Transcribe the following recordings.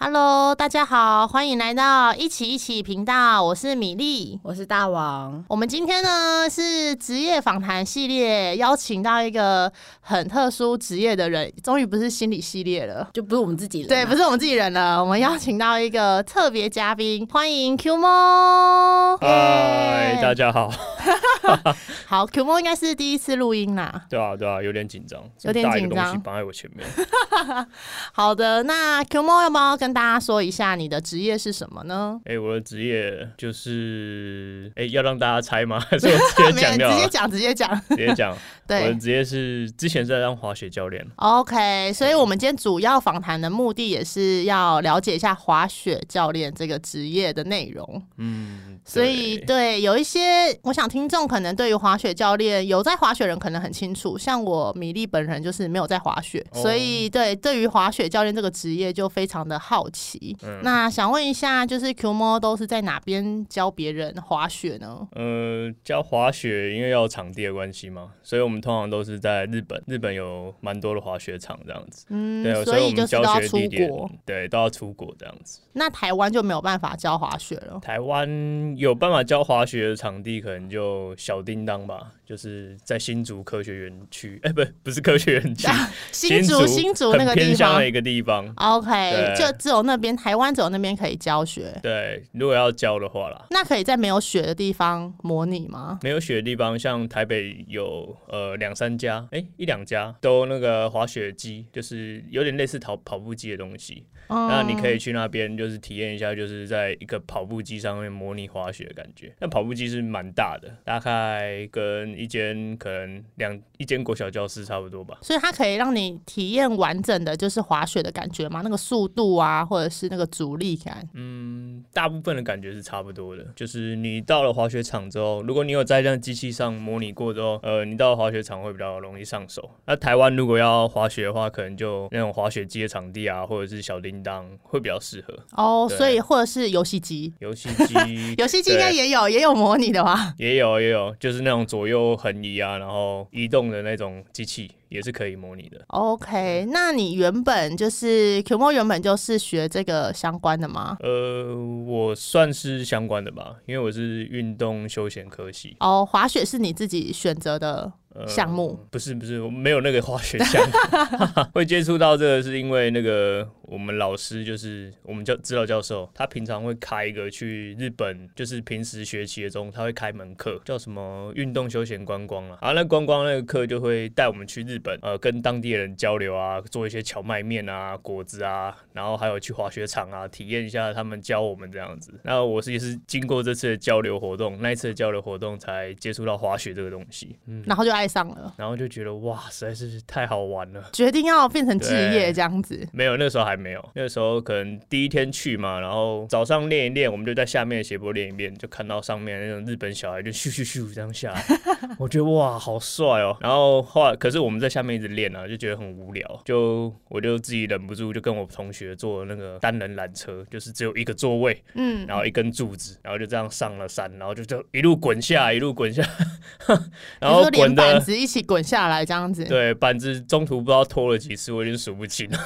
Hello，大家好，欢迎来到一起一起频道，我是米粒。我是大王，我们今天呢是职业访谈系列，邀请到一个很特殊职业的人，终于不是心理系列了。就不是我们自己人啊，对，不是我们自己人了，我们邀请到一个特别嘉宾，欢迎 Q 猫。嗨，耶大家好。好，Q 猫应该是第一次录音啦。对啊，对啊，有点紧张，有点紧张绑在我前面。好的，那 Q 猫要不要跟大家说一下你的职业是什么呢？哎、我的职业就是，哎、要让大家猜吗？还是我直接讲？直接讲，直接讲。直接讲。对我的职业是之前是在当滑雪教练，，OK，所以我们今天主要访谈的目的也是要了解一下滑雪教练这个职业的内容。嗯，所以对对有一些，我想听众可能对于滑雪教练有在滑雪人可能很清楚，像我米粒本人就是没有在滑雪，哦所以对对于滑雪教练这个职业就非常的好奇。嗯那想问一下，就是 Q 猫都是在哪边教别人滑雪呢？呃，教滑雪因为要有场地的关系嘛，所以我们通常都是在日本，日本有蛮多的滑雪场这样子。嗯对，，所以我们教学地点国。，对，都要出国这样子。那台湾就没有办法教滑雪了。台湾有办法教滑雪的场地，可能就小叮当吧，就是在新竹科学园区，哎、不，不是科学园区，新竹新竹那个地方的一个地方。，OK，对就只有那边台湾只有那边可以教学。对，如果要教的话啦，那可以在没有雪的地方模拟吗？没有雪的地方，像台北有呃两三家，哎、一两家都那个滑雪机，就是有点类似跑跑步机的东西。那你可以去那边，就是体验一下，就是在一个跑步机上面模拟滑雪的感觉。那跑步机是蛮大的，大概跟一间可能两一间国小教室差不多吧。所以它可以让你体验完整的，就是滑雪的感觉嘛，那个速度啊，或者是那个阻力感。嗯，大部分的感觉是差不多的。就是你到了滑雪场之后，如果你有在这样机器上模拟过之后，呃，你到了滑雪场会比较容易上手。那台湾如果要滑雪的话，可能就那种滑雪机的场地啊，或者是小叮当会比较适合。哦，所以或者是游戏机，游戏机游戏机应该也有，也有模拟的吧？也有也有，就是那种左右横移啊，然后移动的那种机器也是可以模拟的。OK，那你原本就是 Q 模原本就是学这个相关的吗？呃，我算是相关的吧，因为我是运动休闲科系。哦，滑雪是你自己选择的呃项目不是不是，我没有那个滑雪项目，会接触到这个是因为那个我们老师就是我们教指导教授，他平常会开一个去日本，就是平时学期的中他会开门课，叫什么运动休闲观光啊，然后那观光那个课就会带我们去日本，呃，跟当地人交流啊，做一些荞麦面啊、果子啊，然后还有去滑雪场啊，体验一下他们教我们这样子。那我是也是经过这次的交流活动，那一次的交流活动才接触到滑雪这个东西。嗯，然后就爱上了，然后就觉得哇，实在是太好玩了。决定要变成职业这样子。没有，那时候还没有，那时候可能第一天去嘛，然后早上练一练，我们就在下面的斜坡练一练，就看到上面那种日本小孩就咻咻咻这样下来，我觉得哇，好帅哦。然后后来，可是我们在下面一直练啊，就觉得很无聊，就我就自己忍不住就跟我同学坐那个单人缆车，就是只有一个座位，嗯，然后一根柱子，然后就这样上了山，然后就就一路滚下，一路滚下，然后连滚的板子一起滚下来这样子。对，板子中途不知道拖了几次，我已经数不清了。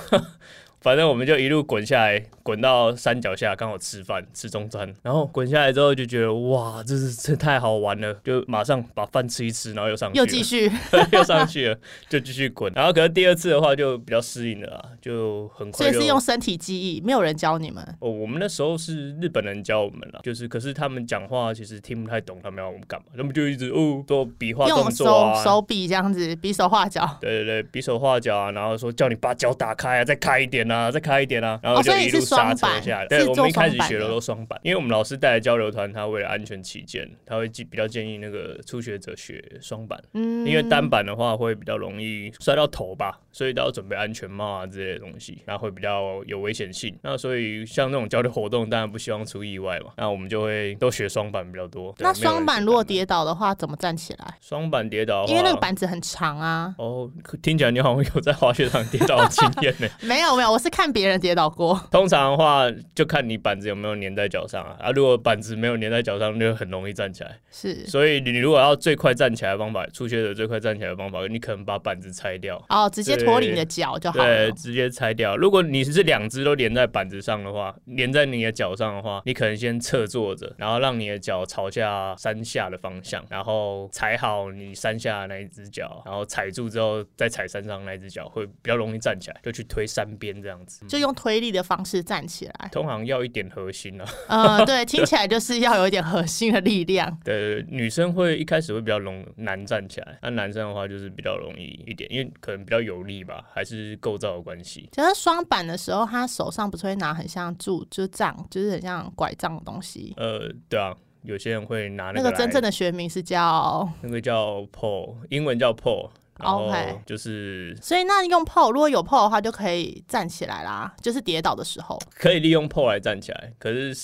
反正我们就一路滚下来，滚到山脚下，刚好吃饭吃中餐，然后滚下来之后就觉得哇，这是这太好玩了，就马上把饭吃一吃，然后又上去，又继续，又上去了，就继续滚。然后可能第二次的话就比较适应了啦，就很快所以是用身体记忆，没有人教你们。哦，我们那时候是日本人教我们了，就是可是他们讲话其实听不太懂，他们要我们干嘛，他们就一直哦做比划动用作啊，手手比这样子，比手画脚。对对对，比手画脚啊，然后说叫你把脚打开啊，再开一点啊，再开一点啊，然后就一路刹车下来。是对，我们一开始学的都双板，因为我们老师带的交流团，他为了安全起见，他会建比较建议那个初学者学双板，嗯，因为单板的话会比较容易摔到头吧，所以都要准备安全帽啊之类的东西，那会比较有危险性。那所以像那种交流活动，当然不希望出意外嘛，那我们就会都学双板比较多。那双板如果跌倒的话，怎么站起来？双板跌倒，因为那个板子很长啊。哦，听起来你好像有在滑雪场跌倒的经验呢。没有没有，我是看别人跌倒过。通常常的话，就看你板子有没有粘在脚上啊。啊，如果板子没有粘在脚上，就很容易站起来。是所以你如果要最快站起来的方法，初学者最快站起来的方法，你可能把板子拆掉。哦，直接脱离你的脚就好了对，。直接拆掉。如果你是两只都连在板子上的话，连在你的脚上的话，你可能先侧坐着，然后让你的脚朝下山下的方向，然后踩好你山下的那一只脚，然后踩住之后再踩山上那一只脚，会比较容易站起来，就去推山边这样子。就用推力的方式站起来。通常要一点核心啊，呃，对，听起来就是要有一点核心的力量。对，女生会一开始会比较容难站起来，那男生的话就是比较容易一点，因为可能比较有力吧，还是构造的关系。就是双板的时候，他手上不是会拿很像柱，就是杖，就是很像拐杖的东西。呃，对啊，有些人会拿那个来个真正的学名是叫，那个叫 pole，英文叫 pole，然后 OK 就是所以那用 pole，如果有 pole 的话，就可以站起来啦。就是跌倒的时候，可以利用 pole 来站起来，可是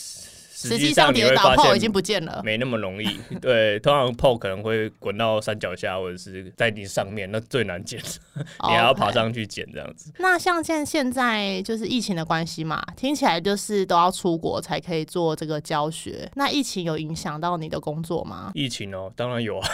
实实际上你跌倒会发 pole 已现经不见了。没那么容易。对，通常 pole 可能会滚到山脚下，或者是在你上面，那最难捡，你还要爬上去捡这样子。那像现现在就是疫情的关系嘛，听起来就是都要出国才可以做这个教学。那疫情有影响到你的工作吗？疫情哦，当然有啊，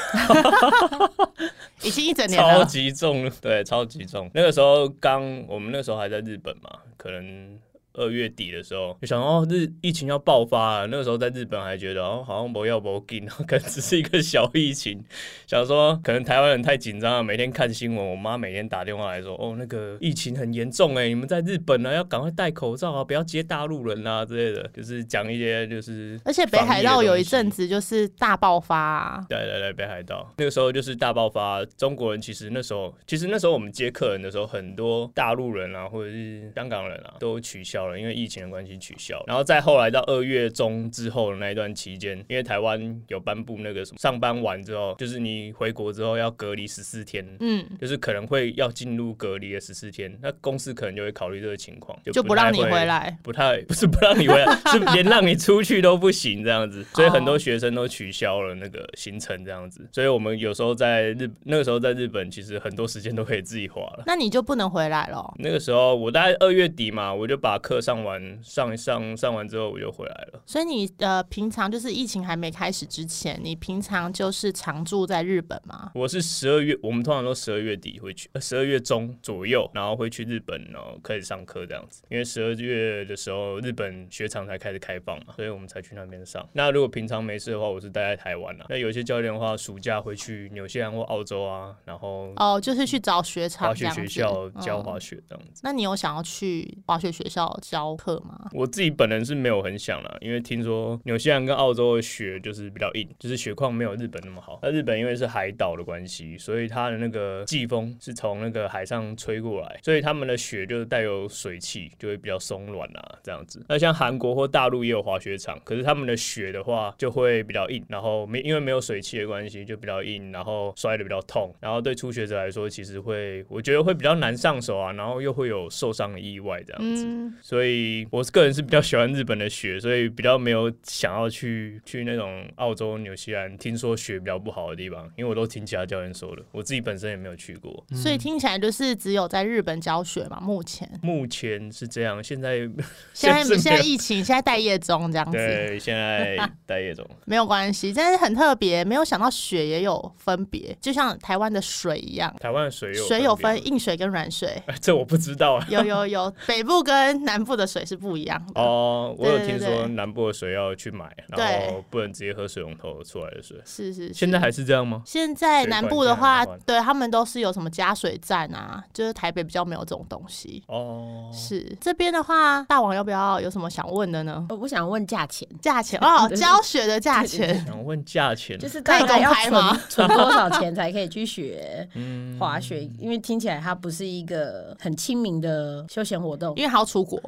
已经一整年超了，级重，对，超级重。那个时候刚，我们那时候还在日本嘛，可能。二月底的时候，就想哦，日疫情要爆发了。那个时候在日本还觉得哦，好像不要不紧，可能只是一个小疫情。想说可能台湾人太紧张了，每天看新闻，我妈每天打电话来说，哦，那个疫情很严重哎，你们在日本呢、要赶快戴口罩啊，不要接大陆人啊之类的，就是讲一些就是。而且北海道有一阵子。子就是大爆发、啊，对对对，北海道那个时候就是大爆发。中国人其实那时候，其实那时候我们接客人的时候，很多大陆人啊，或者是香港人啊，都取消了，因为疫情的关系取消。然后再后来到二月中之后的那一段期间，因为台湾有颁布那个什么，上班完之后，就是你回国之后要隔离十四天。嗯，就是可能会要进入隔离的十四天，那公司可能就会考虑这个情况，就就不让你回来。不太不是不让你回来，是连让你出去都不行这样子，所以很多学生都取消了那个行程这样子，所以我们有时候在日那个时候在日本，其实很多时间都可以自己花了。那你就不能回来了。那个时候我大概二月底嘛，我就把课上完，上一上上完之后我就回来了。所以你呃，平常就是疫情还没开始之前，你平常就是常住在日本吗？我是十二月，我们通常都十二月底会去，呃十二月中左右，然后会去日本，然后开始上课这样子。因为十二月的时候，日本雪场才开始开放嘛，所以我们才去那边上。那如果平常没事的话，我是待在台湾啊。那有些教练的话，暑假会去纽西兰或澳洲啊，然后哦，就是去找雪场滑雪学校教嗯滑雪这样子。那你有想要去滑雪学校教课吗？我自己本人是没有很想啦，因为听说纽西兰跟澳洲的雪就是比较硬，就是雪况没有日本那么好。那日本因为是海岛的关系，所以它的那个季风是从那个海上吹过来，所以他们的雪就是带有水汽，就会比较松软啊这样子。那像韩国或大陆也有滑雪场，可是他们的雪的话就会比较硬，然后没因为没有水汽的关系就比较硬，然后摔的比较痛，然后对初学者来说其实会我觉得会比较难上手啊，然后又会有受伤的意外这样子。嗯，所以我个人是比较喜欢日本的雪，所以比较没有想要去去那种澳洲、纽西兰，听说雪比较不好的地方，因为我都听其他教练说的，我自己本身也没有去过。所以听起来就是只有在日本教学嘛，目前。目前是这样，现在 现在现在疫情，现在待业中这样子，对现在 待业中，没有关系。但是很特别，没有想到雪也有分别，就像台湾的水一样，台湾的水有水有分硬水跟软水，哎 这我不知道啊。有有有，北部跟南部的水是不一样的。哦，我有听说南部的水要去买，然后不能直接喝水龙头出来的水。是是是。现在还是这样吗？现在南部的话对他们都是有什么加水站啊，就是台北比较没有这种东西。哦，是这边的话，大王要不要有什么想问的呢？呃我想问价钱，价钱哦，教学的价钱，想问价钱，就是可以公大概要开吗存 存多少钱才可以去学嗯滑雪？因为听起来它不是一个很亲民的休闲活动因。为还要出国。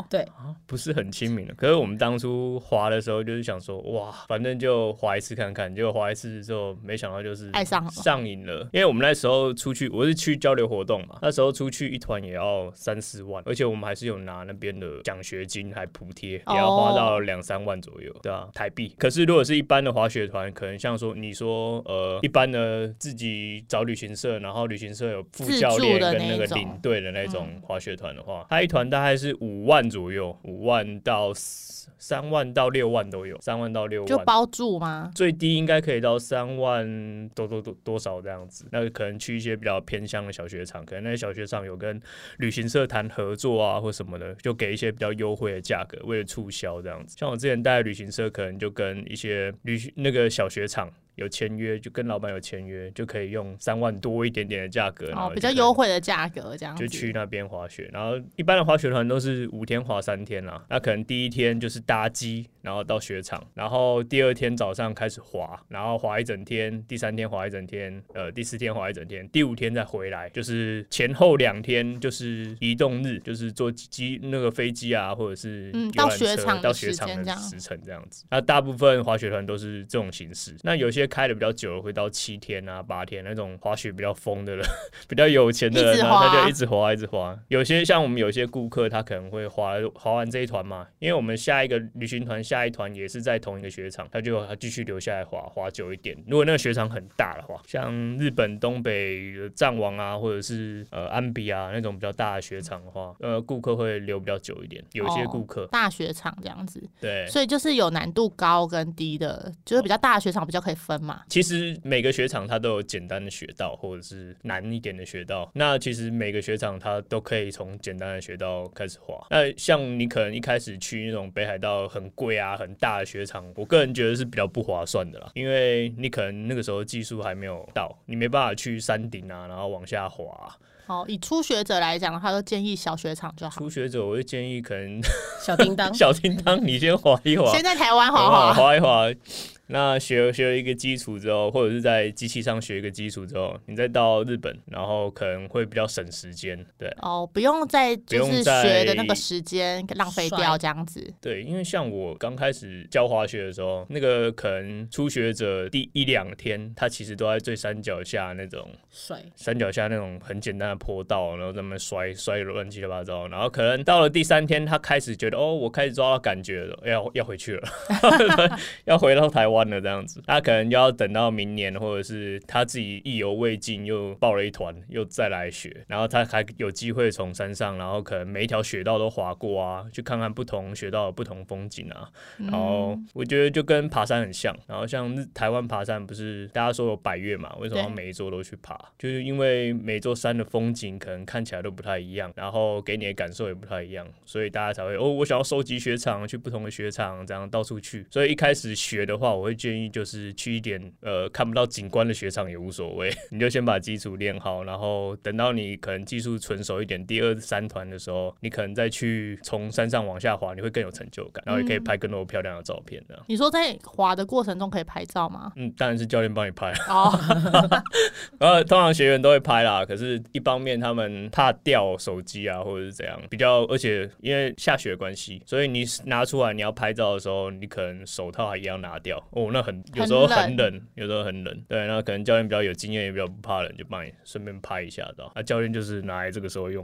不是很亲民的。可是我们当初滑的时候，就是想说，哇，反正就滑一次看看。结果滑一次之后，没想到就是爱上上瘾了。因为我们那时候出去，我是去交流活动嘛，那时候出去一团也要三四万，而且我们还是有拿那边的奖学金，还补贴，也要花到两三万左右，对啊，台币。可是如果是一般的滑雪团，可能像说你说，呃，一般的自己找旅行社，然后旅行社有副教练跟那个领队的那种滑雪团的话，他一团大概是五万万左右，五万到三万到六万都有，三万到六万。就包住吗？最低应该可以到三万多多多多少这样子。那可能去一些比较偏乡的小雪场，可能那些小雪场有跟旅行社谈合作啊，或什么的，就给一些比较优惠的价格，为了促销这样子。像我之前带的旅行社，可能就跟一些旅那个小雪场。有签约就跟老板有签约，就可以用三万多一点点的价格，哦比较优惠的价格这样就去那边滑雪。然后一般的滑雪团都是五天滑三天啦，那可能第一天就是搭机，然后到雪场，然后第二天早上开始滑，然后滑一整天，第三天滑一整天，呃，第四天滑一整天，第五天再回来，就是前后两天就是移动日，就是坐机那个飞机啊，或者是嗯到雪场到雪场的时辰这样子。那大部分滑雪团都是这种形式，那有些。开的比较久，会到七天啊、八天那种滑雪比较疯的人，比较有钱的人，他就一直滑，一直滑。有些像我们有些顾客，他可能会滑滑完这一团嘛，因为我们下一个旅行团下一团也是在同一个雪场，他就他继续留下来滑滑久一点。如果那个雪场很大的话，像日本东北藏王啊，或者是呃安比啊那种比较大的雪场的话，呃顾客会留比较久一点。有些顾客大雪场这样子，对，所以就是有难度高跟低的，就是比较大的雪场比较可以分。其实每个雪场它都有简单的雪道，或者是难一点的雪道。那其实每个雪场它都可以从简单的雪道开始滑。那像你可能一开始去那种北海道很贵啊、很大的雪场，我个人觉得是比较不划算的啦，因为你可能那个时候技术还没有到，你没办法去山顶啊，然后往下滑。好，以初学者来讲的话，都建议小雪场就好。初学者，我会建议可能小叮当，小叮当，你先滑一滑。先在台湾滑滑，滑一滑。那学学了一个基础之后，或者是在机器上学一个基础之后，你再到日本，然后可能会比较省时间，对。哦，不用再就是学的那个时间浪费掉这样子。对，因为像我刚开始教滑雪的时候，那个可能初学者第一两天，他其实都在最山脚下那种摔，山脚下那种很简单的坡道，然后在那摔摔乱七八糟，然后可能到了第三天，他开始觉得哦，我开始抓到感觉了，要要回去了，要回到台湾。关了这样子，他可能要等到明年，或者是他自己意犹未尽，又报了一团，又再来学，然后他还有机会从山上，然后可能每一条雪道都滑过啊，去看看不同雪道的不同风景啊。然后我觉得就跟爬山很像，然后像台湾爬山不是大家说有百越嘛？为什么每一座都去爬？就是因为每座山的风景可能看起来都不太一样，然后给你的感受也不太一样，所以大家才会哦，我想要收集雪场，去不同的雪场，这样到处去。所以一开始学的话，我。会建议就是去一点呃看不到景观的雪场也无所谓，你就先把基础练好，然后等到你可能技术纯熟一点，第二三团的时候，你可能再去从山上往下滑，你会更有成就感，然后也可以拍更多漂亮的照片的。你说在滑的过程中可以拍照吗？嗯，当然是教练帮你拍。哦，然后通常学员都会拍啦，可是一方面他们怕掉手机啊，或者是怎样，比较而且因为下雪关系，所以你拿出来你要拍照的时候，你可能手套还一样拿掉。哦，那很有时候很冷，有时候很冷。对，那可能教练比较有经验，也比较不怕冷，就帮你顺便拍一下，知道？那教练就是拿来这个时候用。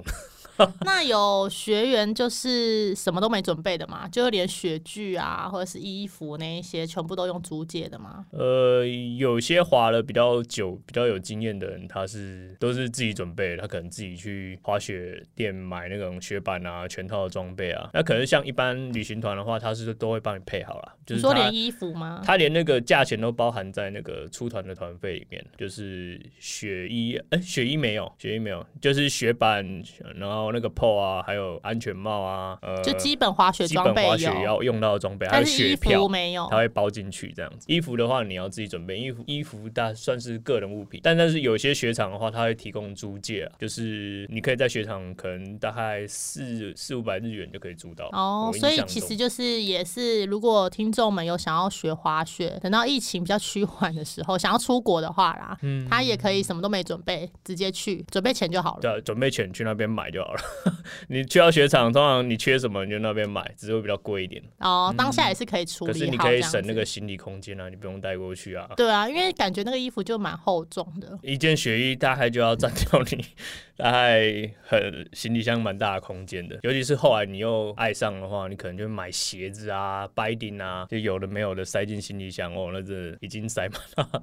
那有学员就是什么都没准备的嘛，就是连雪具啊，或者是衣服那一些，全部都用租借的吗？呃，有些滑了比较久、比较有经验的人，他是都是自己准备，他可能自己去滑雪店买那种雪板啊、全套的装备啊。那可能像一般旅行团的话，他是都会帮你配好了。就是说连衣服吗？他连那个价钱都包含在那个出团的团费里面，就是雪衣，哎，雪衣没有，雪衣没有，就是雪板，然后。那个 PO 啊，还有安全帽啊，呃，就基本滑雪装备滑雪要用到的装备，还有雪票没有，它会包进去这样子。衣服的话，你要自己准备。衣服衣服大算是个人物品，但但是有些雪场的话，它会提供租借，就是你可以在雪场可能大概四四五百日元就可以租到。哦，所以其实就是也是，如果听众们有想要学滑雪，等到疫情比较趋缓的时候，想要出国的话啦，嗯，他也可以什么都没准备，直接去准备钱就好了。对，准备钱去那边买就好了。你去到雪场，通常你缺什么你就那边买，只是会比较贵一点。哦，当下也是可以处理。可是你可以省那个行李空间啊，你不用带过去啊。对啊，因为感觉那个衣服就蛮厚重的，一件雪衣大概就要占掉你 大概很行李箱蛮大的空间的。尤其是后来你又爱上的话，你可能就买鞋子啊、白顶啊，就有的没有的塞进行李箱哦，那这已经塞满了。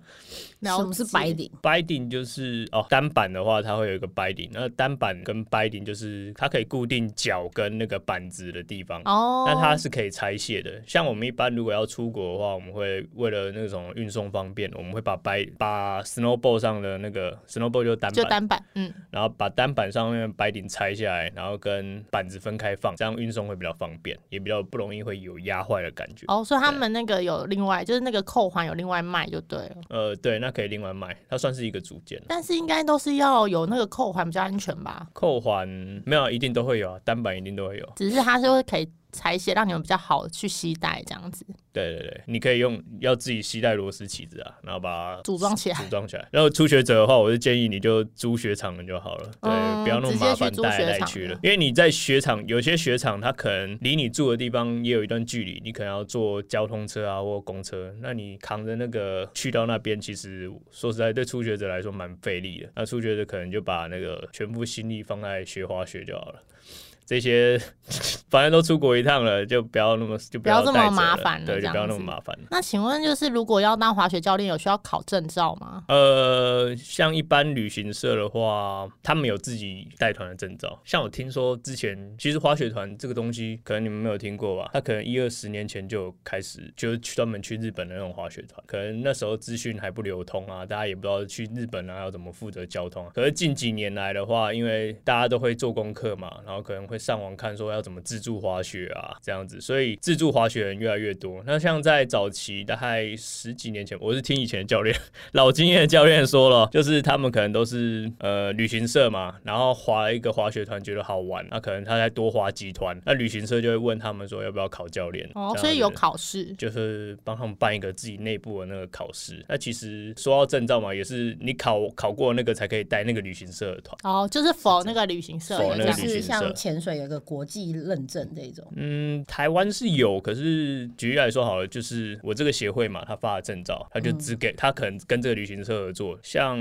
什么是白顶？白顶就是哦，单板的话它会有一个白顶，那单板跟白顶就是。就是它可以固定脚跟那个板子的地方。哦，那它是可以拆卸的。像我们一般如果要出国的话，我们会为了那种运送方便，我们会把白把 snowboard 上的那个 snowboard 就单板，就单板，嗯，然后把单板上面白顶拆下来，然后跟板子分开放，这样运送会比较方便，也比较不容易会有压坏的感觉。哦，所以他们那个有另外，就是那个扣环有另外卖就对了。呃，对，那可以另外卖，它算是一个组件。但是应该都是要有那个扣环比较安全吧？扣环没有，一定都会有啊，单板一定都会有。只是它是会可以裁卸，让你们比较好去携带这样子。对对对，你可以用要自己携带螺丝起子啊，然后把它组装起来组装起来。然后初学者的话，我就建议你就租雪场的就好了，对，嗯不要那么麻烦带来带去了。因为你在雪场，有些雪场它可能离你住的地方也有一段距离，你可能要坐交通车啊或公车，那你扛着那个去到那边，其实说实在对初学者来说蛮费力的。那初学者可能就把那个全部心力放在学滑雪就好了。这些 反正都出国一趟了，就不要那么就不要这么麻烦了对，就不要那么麻烦。那请问，就是如果要当滑雪教练，有需要考证照吗？呃，像一般旅行社的话，他们有自己带团的证照。像我听说之前，其实滑雪团这个东西，可能你们没有听过吧？他可能一二十年前就开始，就是去专门去日本的那种滑雪团。可能那时候资讯还不流通啊，大家也不知道去日本啊要怎么负责交通啊。可是近几年来的话，因为大家都会做功课嘛，然后可能会上网看说要怎么自助滑雪啊这样子，所以自助滑雪人越来越多。那像在早期大概十几年前，我是听以前的教练。老经验的教练说了，就是他们可能都是呃旅行社嘛，然后滑一个滑雪团觉得好玩，那可能他再多滑几团，那旅行社就会问他们说要不要考教练。哦，所以有考试。就是帮他们办一个自己内部的那个考试。那其实说到证照嘛，也是你考考过那个才可以带那个旅行社的团。哦，就是否那个旅行社否那个的这样是像潜水有个国际认证这种。嗯，台湾是有，可是举例来说好了，就是我这个协会嘛，他发的证照，他就只给、他可能跟这个旅行社合作。像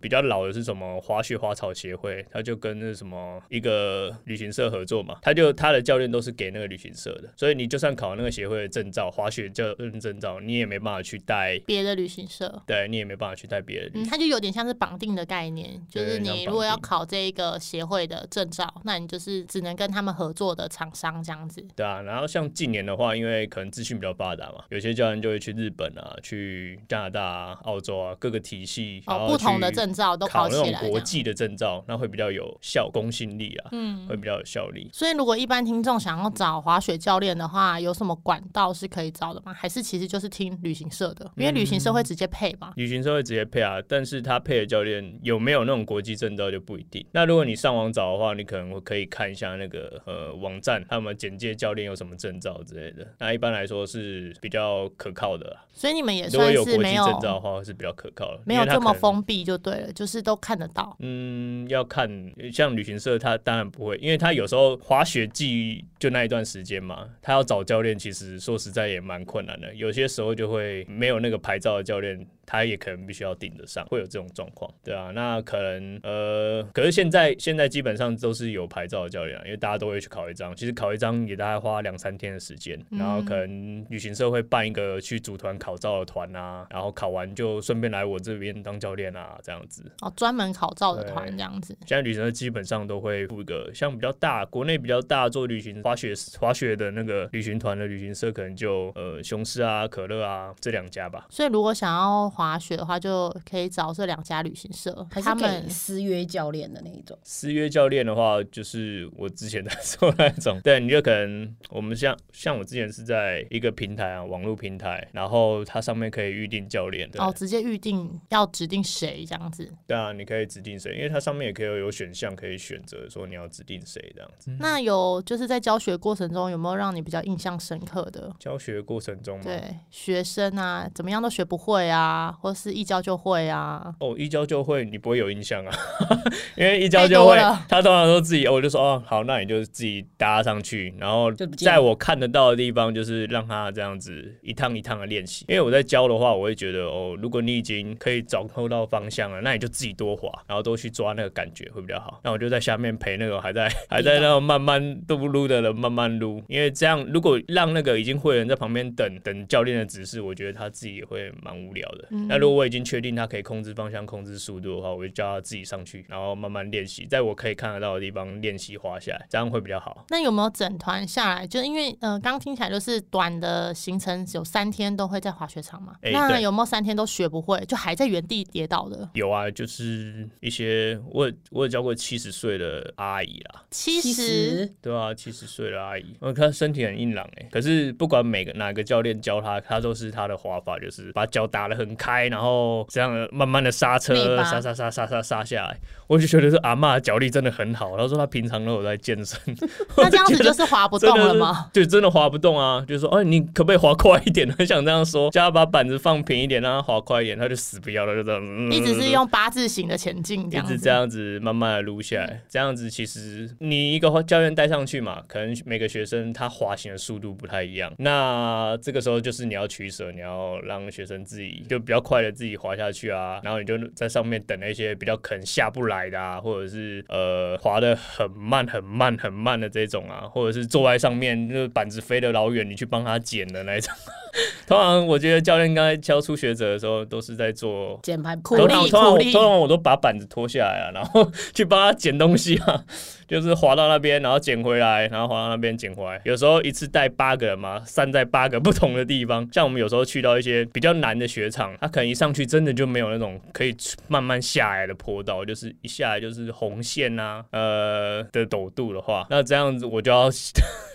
比较老的是什么滑雪花草协会，他就跟那什么一个旅行社合作嘛，他就他的教练都是给那个旅行社的，所以你就算考那个协会的证照，滑雪教认证照，你也没办法去带，别的旅行社。对你也没办法去带别的旅嗯，他就有点像是绑定的概念，就是你如果要考这一个协会的证照，那你就是只能跟他们合作的厂商这样子。对啊，然后像近年的话，因为可能资讯比较发达嘛，有些教练就会去日本啊、去加拿大啊、澳洲啊各个体系，哦，不同的证照都考那种。国际的证照，那会比较有效公信力啊，嗯，会比较有效力。所以如果一般听众想要找滑雪教练的话，有什么管道是可以找的吗？还是其实就是听旅行社的？因为旅行社会直接配嘛。旅行社会直接配啊，但是他配的教练有没有那种国际证照就不一定。那如果你上网找的话，你可能会可以看一下那个呃网站，他们简介教练有什么证照之类的。那一般来说是比较可靠的啊、所以你们也算是没有证照的话是比较可靠的，没有这么封闭就对了，就是都看得到。嗯，要看像旅行社，他当然不会，因为他有时候滑雪季就那一段时间嘛，他要找教练，其实说实在也蛮困难的。有些时候就会没有那个牌照的教练，他也可能必须要顶得上，会有这种状况，对啊，那可能呃，可是现在现在基本上都是有牌照的教练啊，因为大家都会去考一张，其实考一张也大概花两三天的时间，然后可能旅行社会办一个去组团考照的团啊，然后考完就顺便来我这边当教练啊，这样子。哦，专门考照的团对这样子。现在旅行社基本上都会付一个像比较大，国内比较大做旅行滑雪滑雪的那个旅行团的旅行社，可能就呃雄狮啊、可乐啊这两家吧。所以如果想要滑雪的话，就可以找这两家旅行社，他们私约教练的那一种，私约教练的话，就是我之前在做那种，对，你就可能我们像像我之前是在一个平台啊，网络平台，然后它上面可以预定教练，的，哦直接预定要指定谁这样子。对啊，你可以指定谁，因为它上面也可以有选项可以选择说你要指定谁这样子。那有就是在教学过程中有没有让你比较印象深刻的？教学过程中嘛，对学生啊，怎么样都学不会啊，或是一教就会啊。哦，一教就会，你不会有印象啊，因为一教就会他通常都自己，哦我就说哦，好，那你就自己搭上去，然后在我看得到的地方，就是让他这样子一趟一趟的练习。因为我在教的话，我会觉得哦，如果你已经可以掌控到方向了，那你就自己多滑，然后多去抓那个感觉会比较好。那我就在下面陪那个还在还在那种慢慢都不撸的人慢慢撸，因为这样如果让那个已经会的人在旁边等等教练的指示，我觉得他自己也会蛮无聊的。那如果我已经确定他可以控制方向、控制速度的话，我就叫他自己上去，然后慢慢练习，在我可以看得到的地方练习滑下来，这样会比较好。那有没有整团下来？就因为呃，刚听起来就是短的行程有三天都会在滑雪场嘛？那有没有三天都学不会，就还在原地跌倒的？有啊，就是一些我我有教过七十岁的阿姨啦，七十对啊，七十岁的阿姨，我看身体很硬朗哎，可是不管每个哪个教练教他，他都是他的滑法，就是把脚打得很开，然后这样慢慢的刹车，刹刹刹刹刹刹下来。我就觉得是阿妈脚力真的很好。他说他平常都有在健身，那这样子就是滑不动了吗？对真的滑不动啊！就是说，哎，你可不可以滑快一点？很想这样说，叫他把板子放平一点，让他滑快一点，他就死不要了，就这样。一直是用八字形的前进，一直这样子慢慢的撸下来。这样子其实你一个教练带上去嘛，可能每个学生他滑行的速度不太一样。那这个时候就是你要取舍，你要让学生自己就比较快的自己滑下去啊，然后你就在上面等那些比较可能下不来。的啊，或者是呃滑的很慢很慢很慢的这种啊，或者是坐在上面，就是板子飞得老远，你去帮他捡的那种。通常我觉得教练刚才教初学者的时候，都是在做捡盘苦力苦力。通常我都把板子脱下来啊，然后去帮他捡东西啊。就是滑到那边，然后捡回来，然后滑到那边捡回来。有时候一次带八个人嘛，散在八个不同的地方。像我们有时候去到一些比较难的雪场，他可能一上去真的就没有那种可以慢慢下来的坡道，就是一下来就是红线啊，呃的陡度的话，那这样子我就要。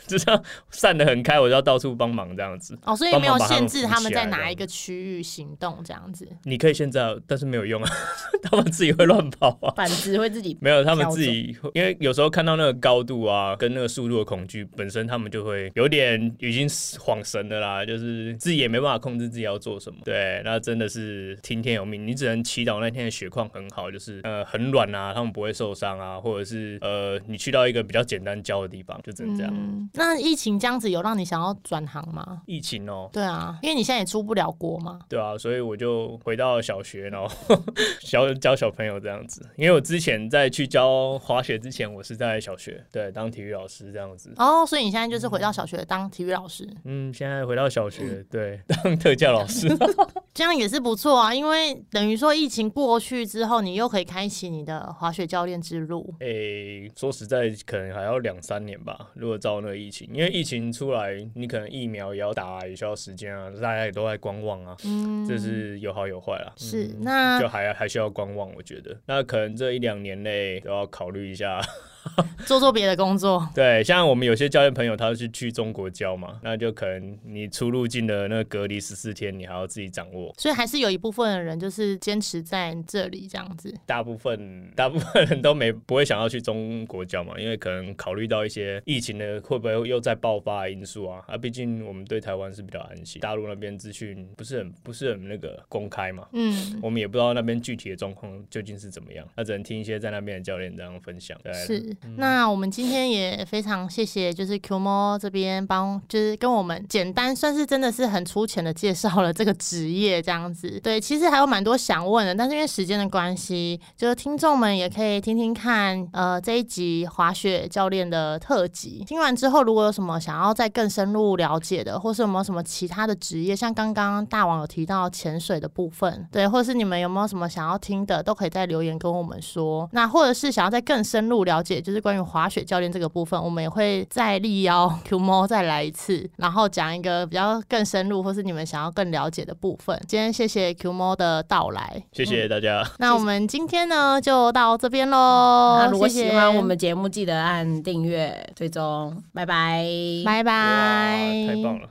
就这样散的很开，我就要到处帮忙这样子。哦，所以没有限制他们在哪一个区域行动这样子。你可以现在，但是没有用啊，他们自己会乱跑啊，板子会自己没有，他们自己因为有时候看到那个高度啊，跟那个速度的恐惧，本身他们就会有点已经恍神的啦，就是自己也没办法控制自己要做什么。对，那真的是听天由命，你只能祈祷那天的雪况很好，就是呃很软啊，他们不会受伤啊，或者是呃你去到一个比较简单教的地方，就只能这样。那疫情这样子有让你想要转行吗？疫情哦，对啊，因为你现在也出不了国嘛。对啊，所以我就回到小学，然后 教教小朋友这样子。因为我之前在去教滑雪之前，我是在小学对当体育老师这样子。哦，所以你现在就是回到小学当体育老师。嗯，现在回到小学对 当特教老师，这样也是不错啊。因为等于说疫情过去之后，你又可以开启你的滑雪教练之路。诶，说实在，可能还要两三年吧。如果照那个疫情，因为疫情出来，你可能疫苗也要打，也需要时间啊，大家也都在观望啊，嗯，这是有好有坏啊。是，那就还还需要观望，我觉得，那可能这一两年内都要考虑一下。做做别的工作，对，像我们有些教练朋友，他是去中国教嘛，那就可能你出入境的那个隔离十四天，你还要自己掌握。所以还是有一部分的人就是坚持在这里这样子。大部分 大部分人都没不会想要去中国教嘛，因为可能考虑到一些疫情的会不会又在爆发的因素啊。啊，毕竟我们对台湾是比较安心，大陆那边资讯不是很不是很那个公开嘛。嗯，我们也不知道那边具体的状况究竟是怎么样，那只能听一些在那边的教练这样分享。对，是。那我们今天也非常谢谢，就是 Q 猫这边帮，就是跟我们简单算是真的是很粗浅的介绍了这个职业这样子。对，其实还有蛮多想问的，但是因为时间的关系，就是听众们也可以听听看，呃，这一集滑雪教练的特辑。听完之后，如果有什么想要再更深入了解的，或是有没有什么其他的职业，像刚刚大王有提到潜水的部分，对，或是你们有没有什么想要听的，都可以在留言跟我们说。那或者是想要再更深入了解，就是关于滑雪教练这个部分，我们也会再力邀 Q 猫再来一次，然后讲一个比较更深入，或是你们想要更了解的部分。今天谢谢 Q 猫的到来，谢谢大家。那我们今天呢就到这边喽。那如果喜欢我们节目，记得按订阅、追踪。拜拜，拜拜，太棒了。